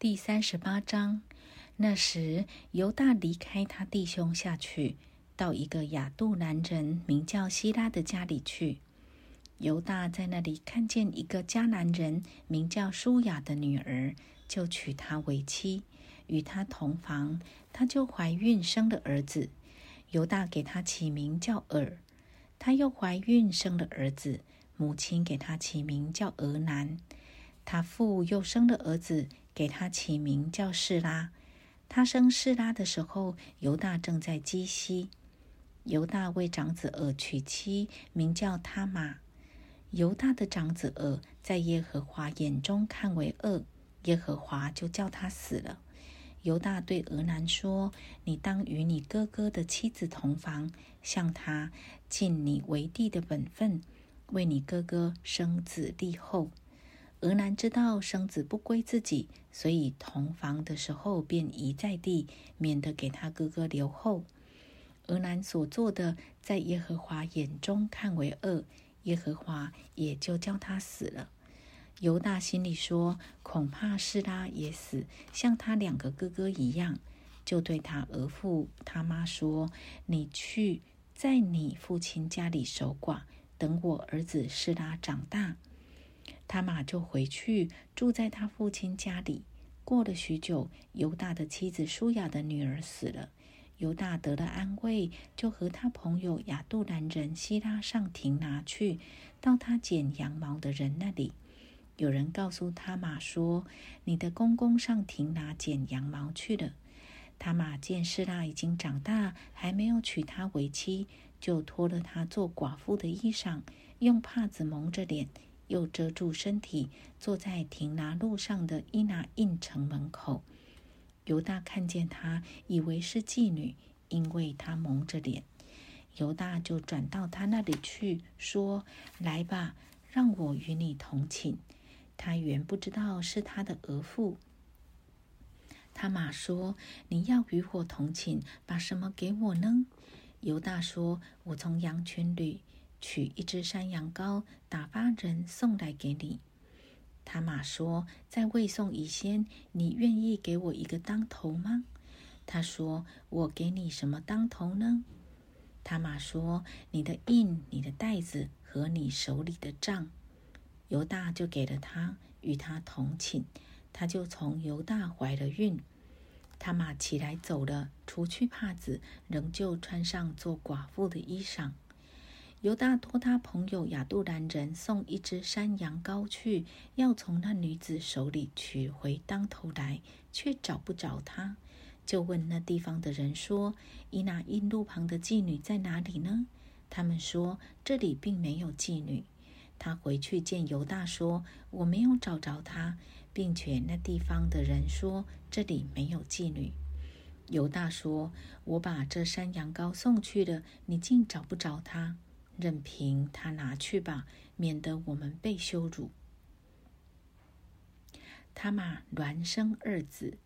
第三十八章，那时犹大离开他弟兄下去，到一个亚杜兰人名叫希拉的家里去。犹大在那里看见一个迦南人名叫舒雅的女儿，就娶她为妻，与她同房，她就怀孕生了儿子。犹大给她起名叫尔。她又怀孕生了儿子，母亲给她起名叫俄南。他父又生了儿子。给他起名叫示拉。他生示拉的时候，犹大正在基西。犹大为长子尔娶妻，名叫他玛。犹大的长子尔在耶和华眼中看为恶，耶和华就叫他死了。犹大对俄南说：“你当与你哥哥的妻子同房，向他尽你为帝的本分，为你哥哥生子立后。”俄南知道生子不归自己，所以同房的时候便移在地，免得给他哥哥留后。俄南所做的，在耶和华眼中看为恶，耶和华也就叫他死了。犹大心里说：恐怕示拉也死，像他两个哥哥一样，就对他儿父他妈说：“你去在你父亲家里守寡，等我儿子示拉长大。”他马就回去住在他父亲家里。过了许久，犹大的妻子舒雅的女儿死了。犹大得了安慰，就和他朋友亚杜兰人希拉上亭拿去，到他剪羊毛的人那里。有人告诉他马说：“你的公公上亭拿剪羊毛去了。”他马见希拉已经长大，还没有娶她为妻，就脱了她做寡妇的衣裳，用帕子蒙着脸。又遮住身体，坐在亭拿路上的伊拿印城门口。犹大看见他，以为是妓女，因为他蒙着脸。犹大就转到他那里去，说：“来吧，让我与你同寝。”他原不知道是他的额父。他马说：“你要与我同寝，把什么给我呢？”犹大说：“我从羊群里。”取一只山羊羔，打发人送来给你。他马说：“在未送以前，你愿意给我一个当头吗？”他说：“我给你什么当头呢？”他马说：“你的印、你的袋子和你手里的杖。”犹大就给了他，与他同寝。他就从犹大怀了孕。他马起来走了，除去帕子，仍旧穿上做寡妇的衣裳。犹大托他朋友亚杜兰人送一只山羊羔去，要从那女子手里取回当头来，却找不着他，就问那地方的人说：“伊那印路旁的妓女在哪里呢？”他们说：“这里并没有妓女。”他回去见犹大说：“我没有找着她，并且那地方的人说这里没有妓女。”犹大说：“我把这山羊羔送去了，你竟找不着她。”任凭他拿去吧，免得我们被羞辱。他玛孪生二子，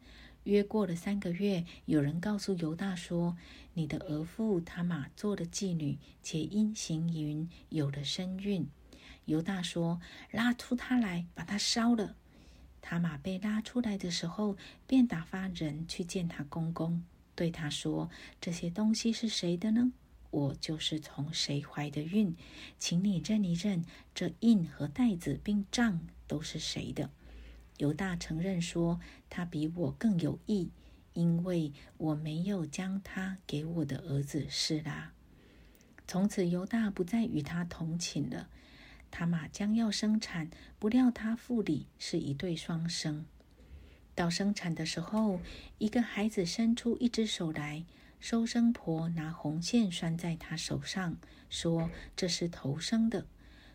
约过了三个月，有人告诉犹大说：“你的儿妇他玛做了妓女，且因行淫有了身孕。”犹大说：“拉出他来，把他烧了。”他玛被拉出来的时候，便打发人去见他公公，对他说：“这些东西是谁的呢？”我就是从谁怀的孕，请你认一认，这印和袋子并账都是谁的？犹大承认说，他比我更有义，因为我没有将他给我的儿子施拉。从此，犹大不再与他同寝了。他马将要生产，不料他腹里是一对双生。到生产的时候，一个孩子伸出一只手来。收生婆拿红线拴在他手上，说：“这是头生的。”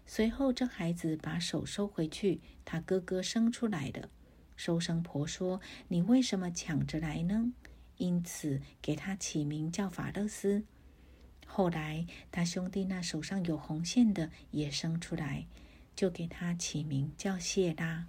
随后，这孩子把手收回去，他哥哥生出来的。收生婆说：“你为什么抢着来呢？”因此，给他起名叫法勒斯。后来，他兄弟那手上有红线的也生出来，就给他起名叫谢拉。